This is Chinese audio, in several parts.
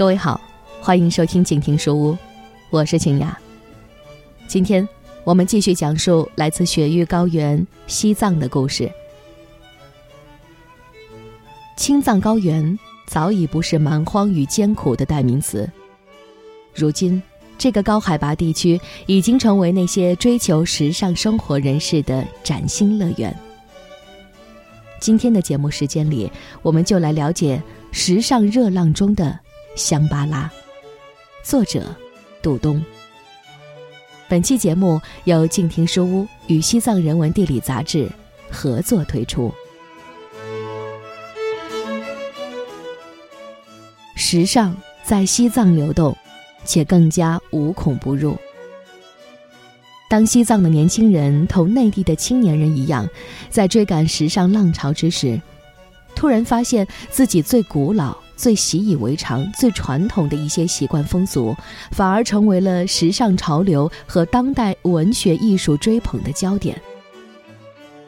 各位好，欢迎收听静听书屋，我是晴雅。今天我们继续讲述来自雪域高原西藏的故事。青藏高原早已不是蛮荒与艰苦的代名词，如今这个高海拔地区已经成为那些追求时尚生活人士的崭新乐园。今天的节目时间里，我们就来了解时尚热浪中的。香巴拉，作者杜东。本期节目由静听书屋与《西藏人文地理》杂志合作推出。时尚在西藏流动，且更加无孔不入。当西藏的年轻人同内地的青年人一样，在追赶时尚浪潮之时，突然发现自己最古老。最习以为常、最传统的一些习惯风俗，反而成为了时尚潮流和当代文学艺术追捧的焦点。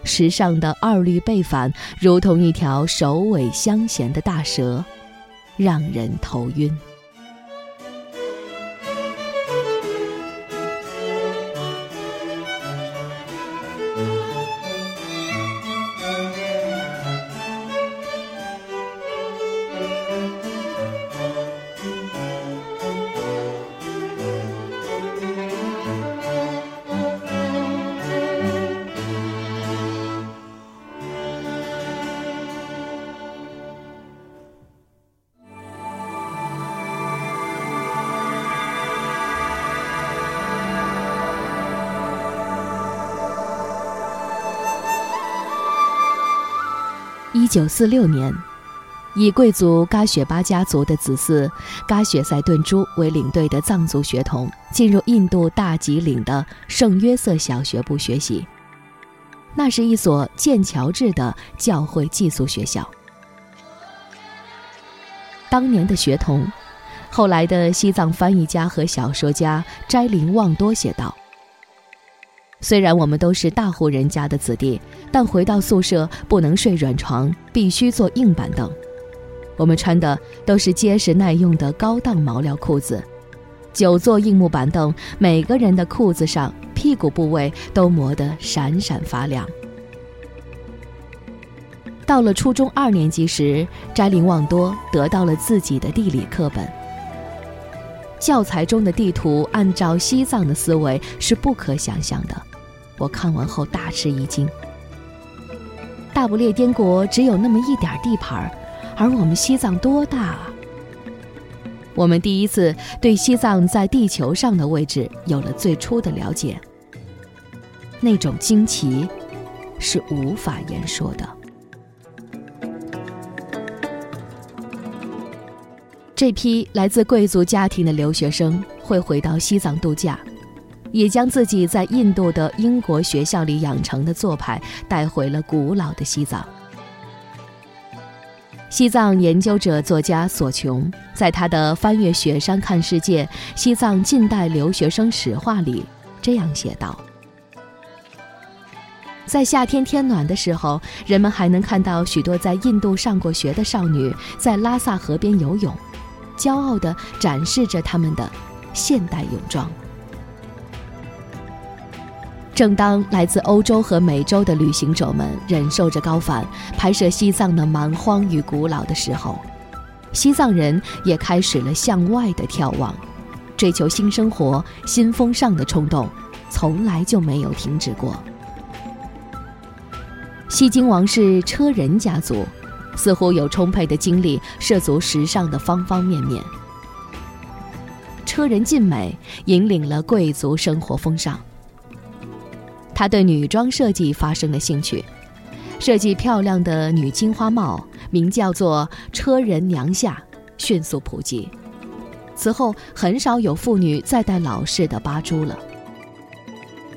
时尚的二律背反，如同一条首尾相衔的大蛇，让人头晕。九四六年，以贵族噶雪巴家族的子嗣噶雪塞顿珠为领队的藏族学童进入印度大吉岭的圣约瑟小学部学习。那是一所剑桥制的教会寄宿学校。当年的学童，后来的西藏翻译家和小说家斋林旺多写道。虽然我们都是大户人家的子弟，但回到宿舍不能睡软床，必须坐硬板凳。我们穿的都是结实耐用的高档毛料裤子，久坐硬木板凳，每个人的裤子上屁股部位都磨得闪闪发亮。到了初中二年级时，斋林旺多得到了自己的地理课本。教材中的地图按照西藏的思维是不可想象的。我看完后大吃一惊。大不列颠国只有那么一点地盘而我们西藏多大啊！我们第一次对西藏在地球上的位置有了最初的了解。那种惊奇，是无法言说的。这批来自贵族家庭的留学生会回到西藏度假。也将自己在印度的英国学校里养成的做派带回了古老的西藏。西藏研究者作家索琼在他的《翻越雪山看世界：西藏近代留学生史话》里这样写道：“在夏天天暖的时候，人们还能看到许多在印度上过学的少女在拉萨河边游泳，骄傲地展示着他们的现代泳装。”正当来自欧洲和美洲的旅行者们忍受着高反，拍摄西藏的蛮荒与古老的时候，西藏人也开始了向外的眺望，追求新生活、新风尚的冲动，从来就没有停止过。西京王室车人家族，似乎有充沛的精力涉足时尚的方方面面。车人尽美，引领了贵族生活风尚。他对女装设计发生了兴趣，设计漂亮的女金花帽，名叫做“车人娘下”，迅速普及。此后，很少有妇女再戴老式的八珠了。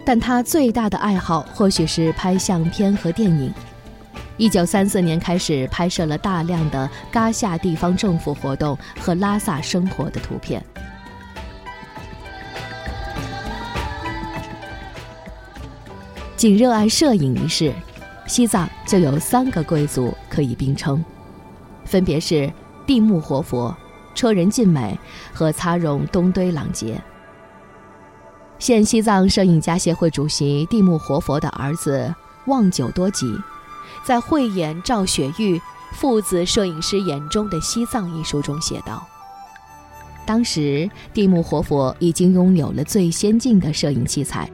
但他最大的爱好或许是拍相片和电影。一九三四年开始拍摄了大量的嘎夏地方政府活动和拉萨生活的图片。仅热爱摄影一事，西藏就有三个贵族可以并称，分别是地木活佛、车仁进美和擦绒东堆朗杰。现西藏摄影家协会主席地木活佛的儿子望久多吉，在慧眼赵雪玉父子摄影师眼中的西藏一书中写道：“当时地木活佛已经拥有了最先进的摄影器材，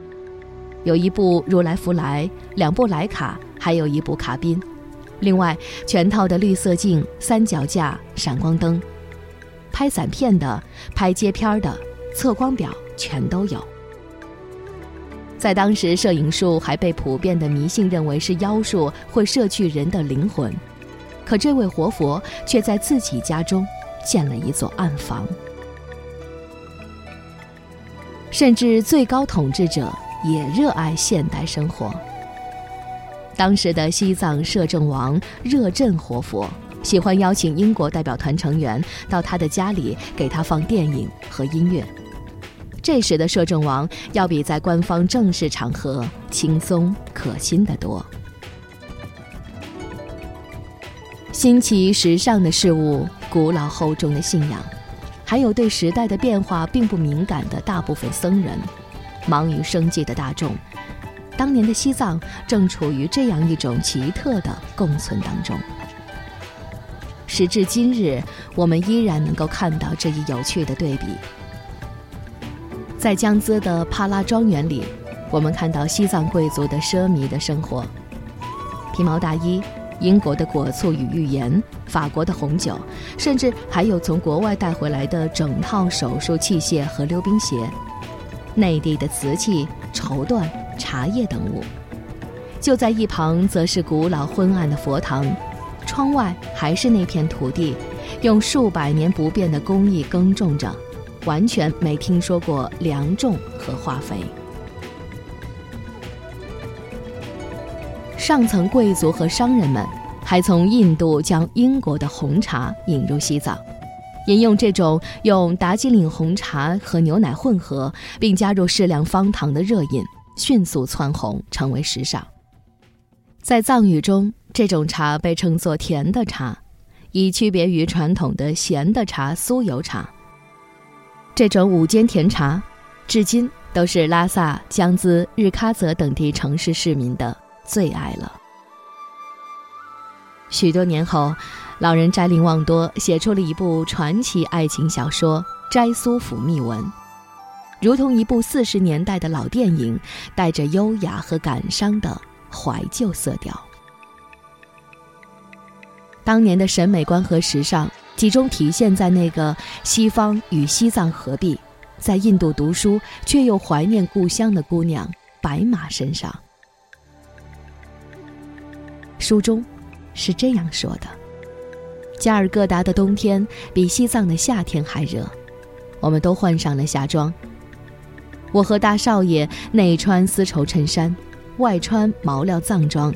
有一部如来福来，两部莱卡，还有一部卡宾，另外全套的绿色镜、三脚架、闪光灯，拍散片的、拍街片的、测光表全都有。”在当时，摄影术还被普遍的迷信认为是妖术，会摄去人的灵魂。可这位活佛却在自己家中建了一座暗房，甚至最高统治者也热爱现代生活。当时的西藏摄政王热振活佛喜欢邀请英国代表团成员到他的家里给他放电影和音乐。这时的摄政王要比在官方正式场合轻松可亲得多。新奇时尚的事物，古老厚重的信仰，还有对时代的变化并不敏感的大部分僧人，忙于生计的大众，当年的西藏正处于这样一种奇特的共存当中。时至今日，我们依然能够看到这一有趣的对比。在江孜的帕拉庄园里，我们看到西藏贵族的奢靡的生活：皮毛大衣、英国的果醋与浴盐、法国的红酒，甚至还有从国外带回来的整套手术器械和溜冰鞋；内地的瓷器、绸缎、茶叶等物。就在一旁，则是古老昏暗的佛堂，窗外还是那片土地，用数百年不变的工艺耕种着。完全没听说过粮种和化肥。上层贵族和商人们还从印度将英国的红茶引入西藏，饮用这种用达吉岭红茶和牛奶混合，并加入适量方糖的热饮，迅速蹿红，成为时尚。在藏语中，这种茶被称作“甜的茶”，以区别于传统的咸的茶——酥油茶。这种午间甜茶，至今都是拉萨、江孜、日喀则等地城市市民的最爱了。许多年后，老人斋林旺多写出了一部传奇爱情小说《斋苏府秘闻》，如同一部四十年代的老电影，带着优雅和感伤的怀旧色调。当年的审美观和时尚。集中体现在那个西方与西藏合璧，在印度读书却又怀念故乡的姑娘白马身上。书中是这样说的：加尔各答的冬天比西藏的夏天还热，我们都换上了夏装。我和大少爷内穿丝绸衬衫，外穿毛料藏装，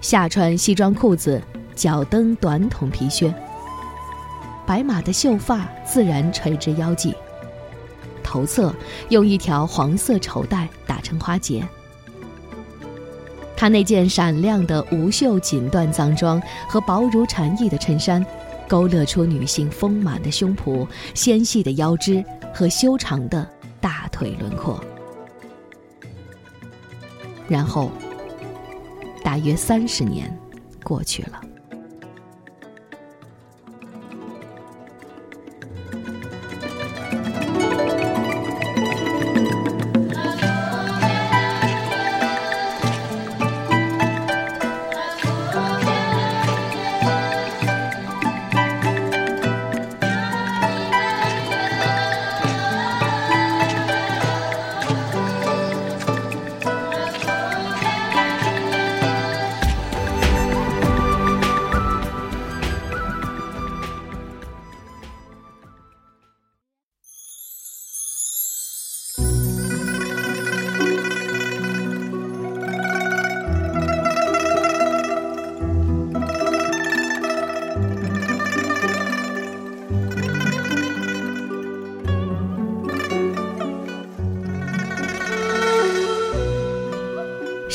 下穿西装裤子，脚蹬短筒皮靴。白马的秀发自然垂至腰际，头侧用一条黄色绸带打成花结。她那件闪亮的无袖锦缎藏装和薄如蝉翼的衬衫，勾勒出女性丰满的胸脯、纤细的腰肢和修长的大腿轮廓。然后，大约三十年过去了。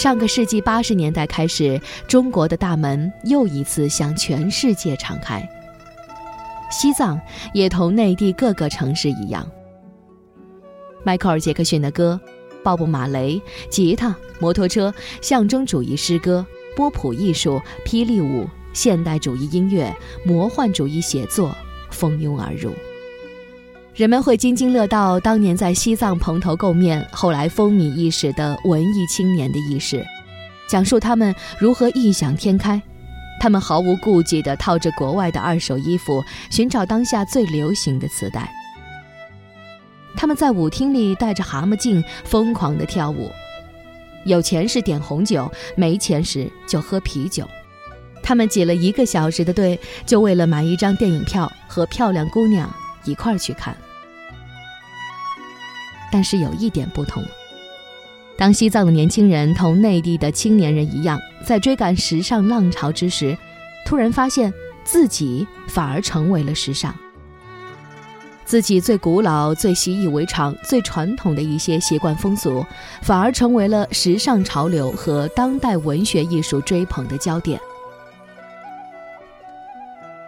上个世纪八十年代开始，中国的大门又一次向全世界敞开。西藏也同内地各个城市一样。迈克尔·杰克逊的歌、鲍勃·马雷、吉他、摩托车、象征主义诗歌、波普艺术、霹雳舞、现代主义音乐、魔幻主义写作蜂拥而入。人们会津津乐道当年在西藏蓬头垢面、后来风靡一时的文艺青年的轶事，讲述他们如何异想天开。他们毫无顾忌地套着国外的二手衣服，寻找当下最流行的磁带。他们在舞厅里戴着蛤蟆镜，疯狂地跳舞。有钱时点红酒，没钱时就喝啤酒。他们挤了一个小时的队，就为了买一张电影票和漂亮姑娘一块去看。但是有一点不同。当西藏的年轻人同内地的青年人一样，在追赶时尚浪潮之时，突然发现自己反而成为了时尚。自己最古老、最习以为常、最传统的一些习惯风俗，反而成为了时尚潮流和当代文学艺术追捧的焦点。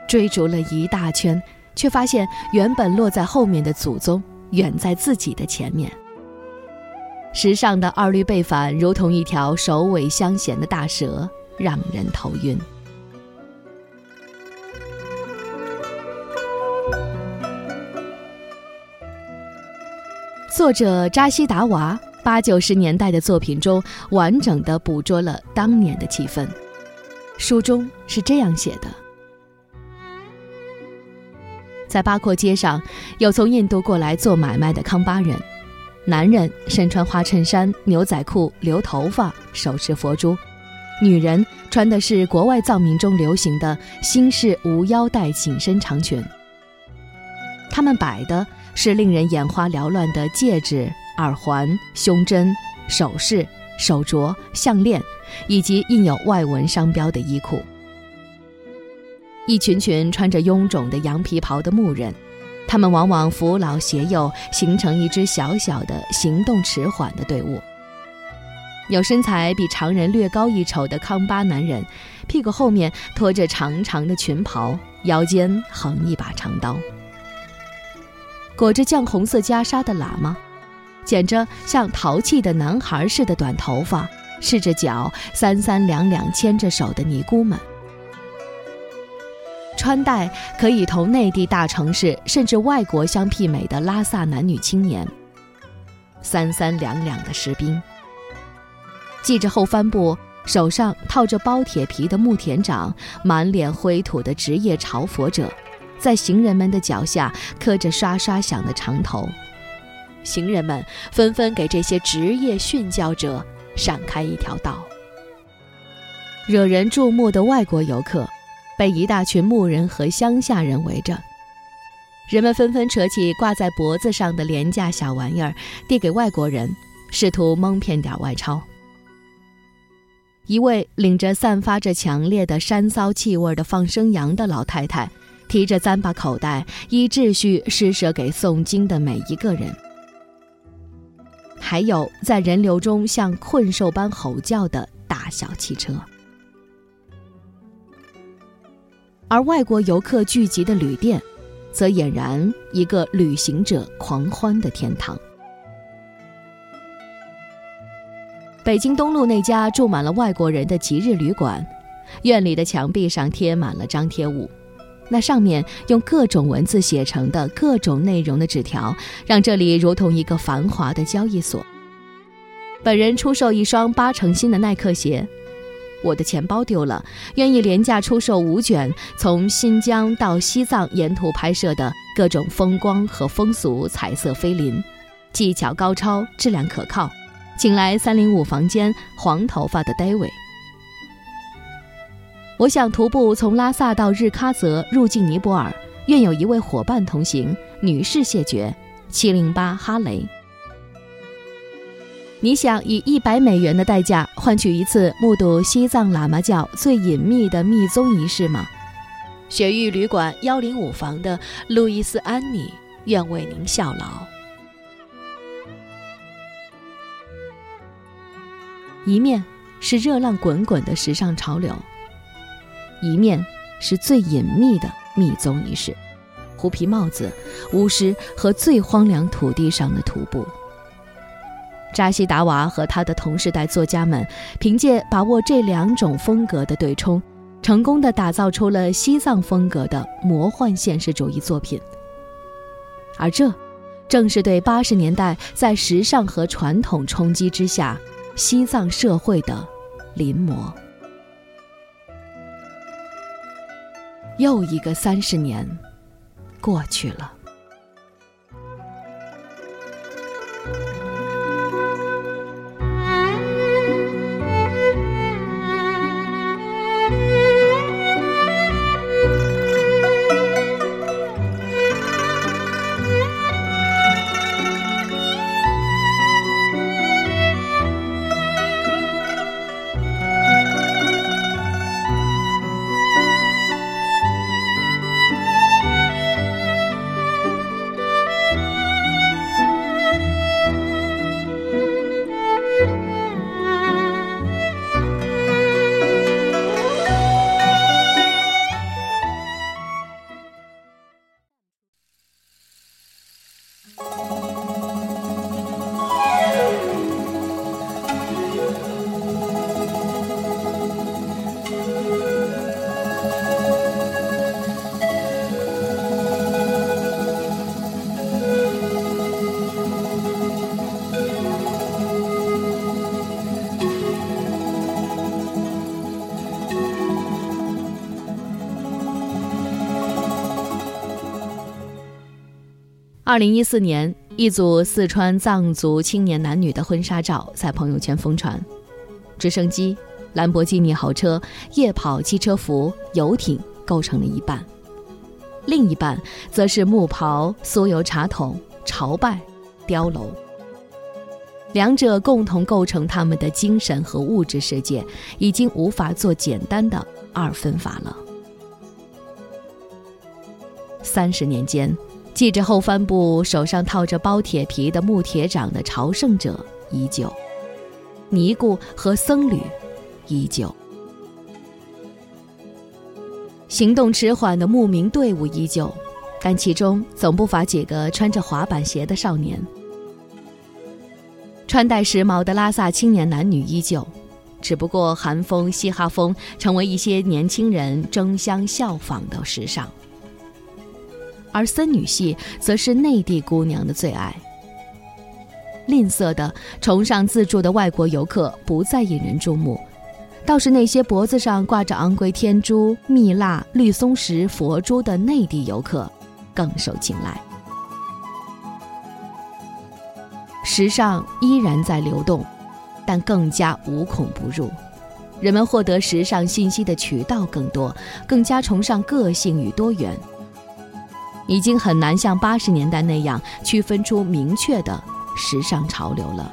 追逐了一大圈，却发现原本落在后面的祖宗，远在自己的前面。时尚的二律背反，如同一条首尾相衔的大蛇，让人头晕。作者扎西达娃八九十年代的作品中，完整的捕捉了当年的气氛。书中是这样写的：在八廓街上，有从印度过来做买卖的康巴人。男人身穿花衬衫、牛仔裤，留头发，手持佛珠；女人穿的是国外藏民中流行的新式无腰带紧身长裙。他们摆的是令人眼花缭乱的戒指、耳环、胸针、首饰、手镯、项链，以及印有外文商标的衣裤。一群群穿着臃肿的羊皮袍的牧人。他们往往扶老携幼，形成一支小小的、行动迟缓的队伍。有身材比常人略高一筹的康巴男人，屁股后面拖着长长的裙袍，腰间横一把长刀；裹着绛红色袈裟的喇嘛，剪着像淘气的男孩似的短头发，赤着脚，三三两两牵着手的尼姑们。穿戴可以同内地大城市甚至外国相媲美的拉萨男女青年，三三两两的士兵，系着后帆布、手上套着包铁皮的木田长，满脸灰土的职业朝佛者，在行人们的脚下磕着刷刷响的长头，行人们纷纷给这些职业训教者闪开一条道，惹人注目的外国游客。被一大群牧人和乡下人围着，人们纷纷扯起挂在脖子上的廉价小玩意儿，递给外国人，试图蒙骗点外钞。一位领着散发着强烈的山骚气味的放生羊的老太太，提着糌粑口袋，依秩序施舍给诵经的每一个人。还有在人流中像困兽般吼叫的大小汽车。而外国游客聚集的旅店，则俨然一个旅行者狂欢的天堂。北京东路那家住满了外国人的吉日旅馆，院里的墙壁上贴满了张贴物，那上面用各种文字写成的各种内容的纸条，让这里如同一个繁华的交易所。本人出售一双八成新的耐克鞋。我的钱包丢了，愿意廉价出售五卷从新疆到西藏沿途拍摄的各种风光和风俗彩色菲林，技巧高超，质量可靠，请来三零五房间黄头发的 David。我想徒步从拉萨到日喀则，入境尼泊尔，愿有一位伙伴同行，女士谢绝，七零八哈雷。你想以一百美元的代价换取一次目睹西藏喇嘛教最隐秘的密宗仪式吗？雪域旅馆幺零五房的路易斯安妮愿为您效劳。一面是热浪滚滚的时尚潮流，一面是最隐秘的密宗仪式。狐皮帽子、巫师和最荒凉土地上的徒步。扎西达娃和他的同时代作家们，凭借把握这两种风格的对冲，成功的打造出了西藏风格的魔幻现实主义作品。而这，正是对八十年代在时尚和传统冲击之下，西藏社会的临摹。又一个三十年过去了。二零一四年，一组四川藏族青年男女的婚纱照在朋友圈疯传，直升机、兰博基尼豪车、夜跑汽车服、游艇构成了一半，另一半则是木袍、酥油茶桶、朝拜、碉楼。两者共同构成他们的精神和物质世界，已经无法做简单的二分法了。三十年间。系着后帆布、手上套着包铁皮的木铁掌的朝圣者依旧，尼姑和僧侣依旧，行动迟缓的牧民队伍依旧，但其中总不乏几个穿着滑板鞋的少年。穿戴时髦的拉萨青年男女依旧，只不过韩风、嘻哈风成为一些年轻人争相效仿的时尚。而森女系则是内地姑娘的最爱。吝啬的、崇尚自助的外国游客不再引人注目，倒是那些脖子上挂着昂贵天珠、蜜蜡、绿松石、佛珠的内地游客更受青睐。时尚依然在流动，但更加无孔不入。人们获得时尚信息的渠道更多，更加崇尚个性与多元。已经很难像八十年代那样区分出明确的时尚潮流了，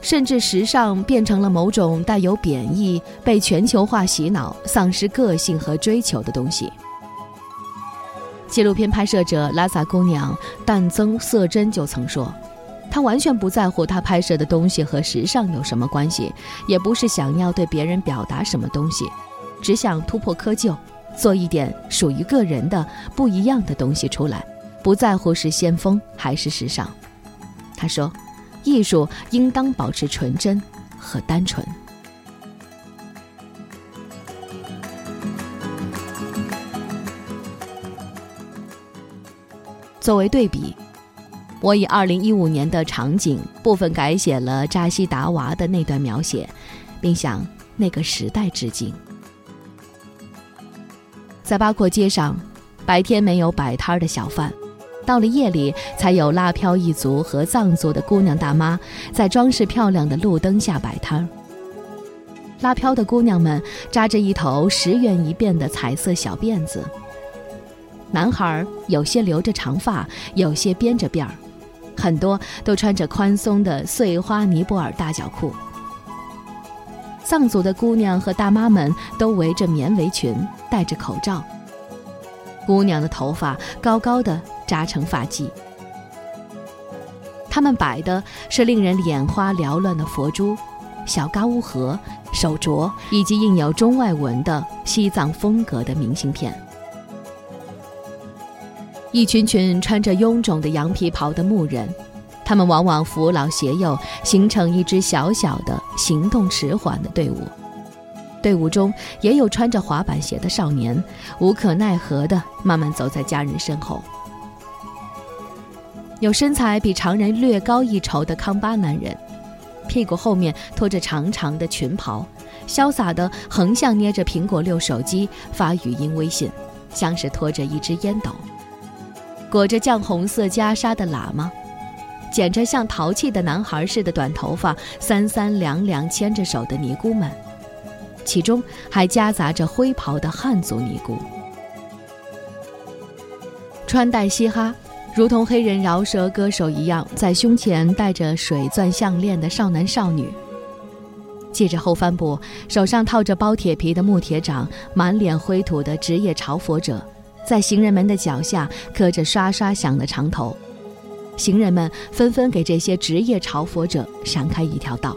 甚至时尚变成了某种带有贬义、被全球化洗脑、丧失个性和追求的东西。纪录片拍摄者拉萨姑娘淡增色真就曾说：“她完全不在乎她拍摄的东西和时尚有什么关系，也不是想要对别人表达什么东西，只想突破窠臼。”做一点属于个人的不一样的东西出来，不在乎是先锋还是时尚。他说：“艺术应当保持纯真和单纯。”作为对比，我以二零一五年的场景部分改写了扎西达娃的那段描写，并向那个时代致敬。在八廓街上，白天没有摆摊的小贩，到了夜里才有拉漂一族和藏族的姑娘大妈在装饰漂亮的路灯下摆摊。拉漂的姑娘们扎着一头十元一辫的彩色小辫子，男孩有些留着长发，有些编着辫儿，很多都穿着宽松的碎花尼泊尔大脚裤。藏族的姑娘和大妈们都围着棉围裙，戴着口罩。姑娘的头发高高的扎成发髻，她们摆的是令人眼花缭乱的佛珠、小嘎乌盒、手镯以及印有中外文的西藏风格的明信片。一群群穿着臃肿的羊皮袍的牧人，他们往往扶老携幼，形成一支小小的、行动迟缓的队伍。队伍中也有穿着滑板鞋的少年，无可奈何地慢慢走在家人身后。有身材比常人略高一筹的康巴男人，屁股后面拖着长长的裙袍，潇洒地横向捏着苹果六手机发语音微信，像是拖着一只烟斗。裹着绛红色袈裟的喇嘛，剪着像淘气的男孩似的短头发，三三两两牵着手的尼姑们。其中还夹杂着灰袍的汉族尼姑，穿戴嘻哈，如同黑人饶舌歌手一样，在胸前戴着水钻项链的少男少女，系着后帆布，手上套着包铁皮的木铁掌，满脸灰土的职业朝佛者，在行人们的脚下磕着刷刷响的长头，行人们纷纷给这些职业朝佛者闪开一条道。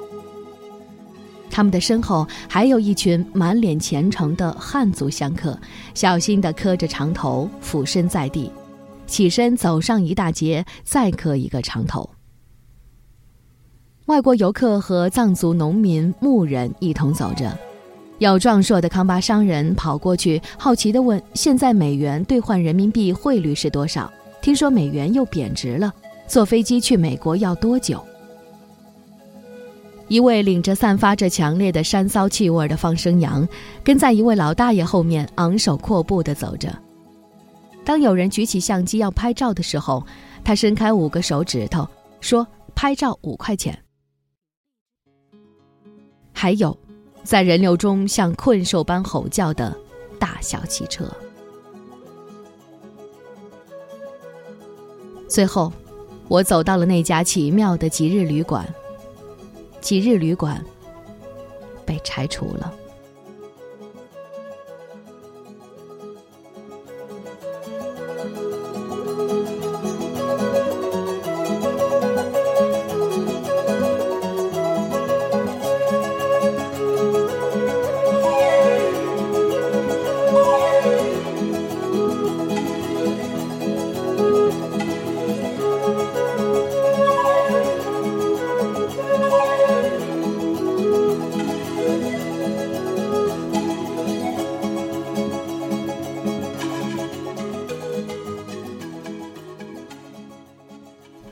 他们的身后还有一群满脸虔诚的汉族香客，小心地磕着长头，俯身在地，起身走上一大截，再磕一个长头。外国游客和藏族农民、牧人一同走着，有壮硕的康巴商人跑过去，好奇地问：“现在美元兑换人民币汇率是多少？听说美元又贬值了，坐飞机去美国要多久？”一位领着散发着强烈的山骚气味的放生羊，跟在一位老大爷后面昂首阔步地走着。当有人举起相机要拍照的时候，他伸开五个手指头，说：“拍照五块钱。”还有，在人流中像困兽般吼叫的大小汽车。最后，我走到了那家奇妙的吉日旅馆。吉日旅馆被拆除了。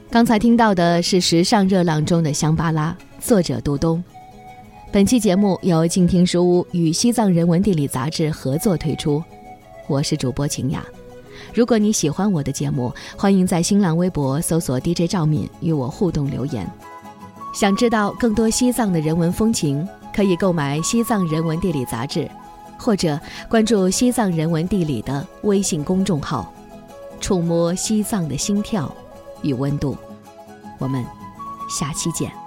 刚才听到的是时尚热浪中的香巴拉，作者杜东。本期节目由静听书屋与西藏人文地理杂志合作推出，我是主播晴雅。如果你喜欢我的节目，欢迎在新浪微博搜索 DJ 赵敏与我互动留言。想知道更多西藏的人文风情，可以购买《西藏人文地理》杂志，或者关注《西藏人文地理》的微信公众号，触摸西藏的心跳与温度。我们下期见。